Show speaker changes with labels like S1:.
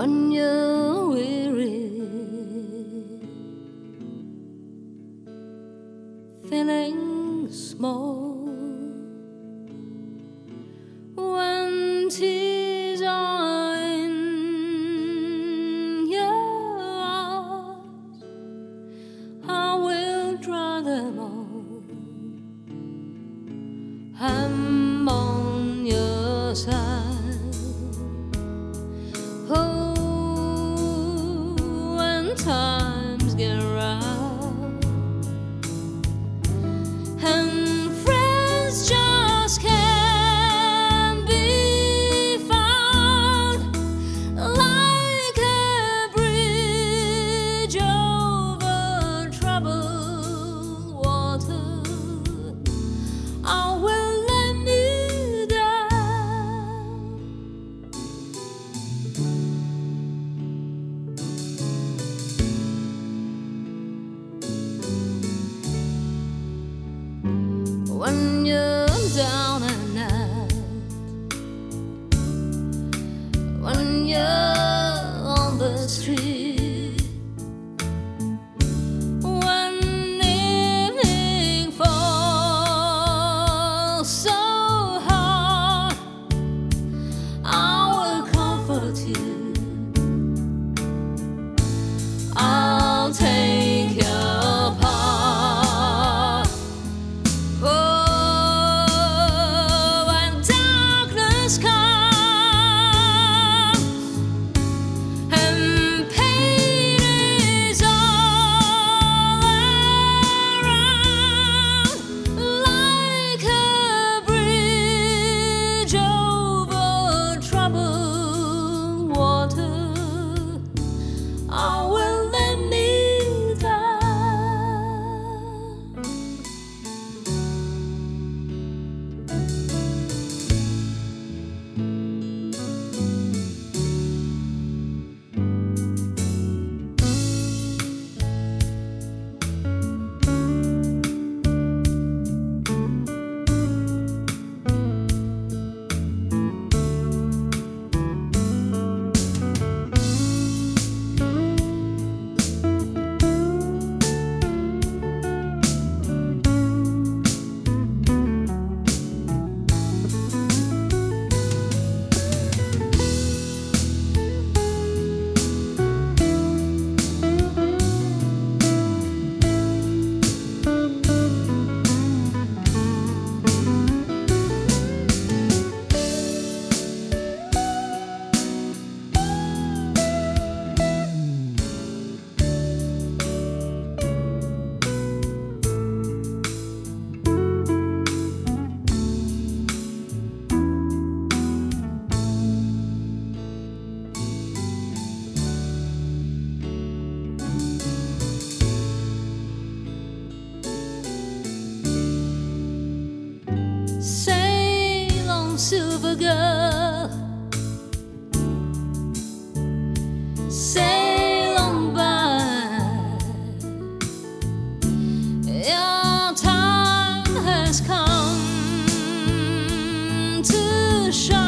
S1: when you're weary. Feeling small when tears are in your eyes, I will dry them all. On your side. When you're down silver girl. Sail on by. Your time has come to shine.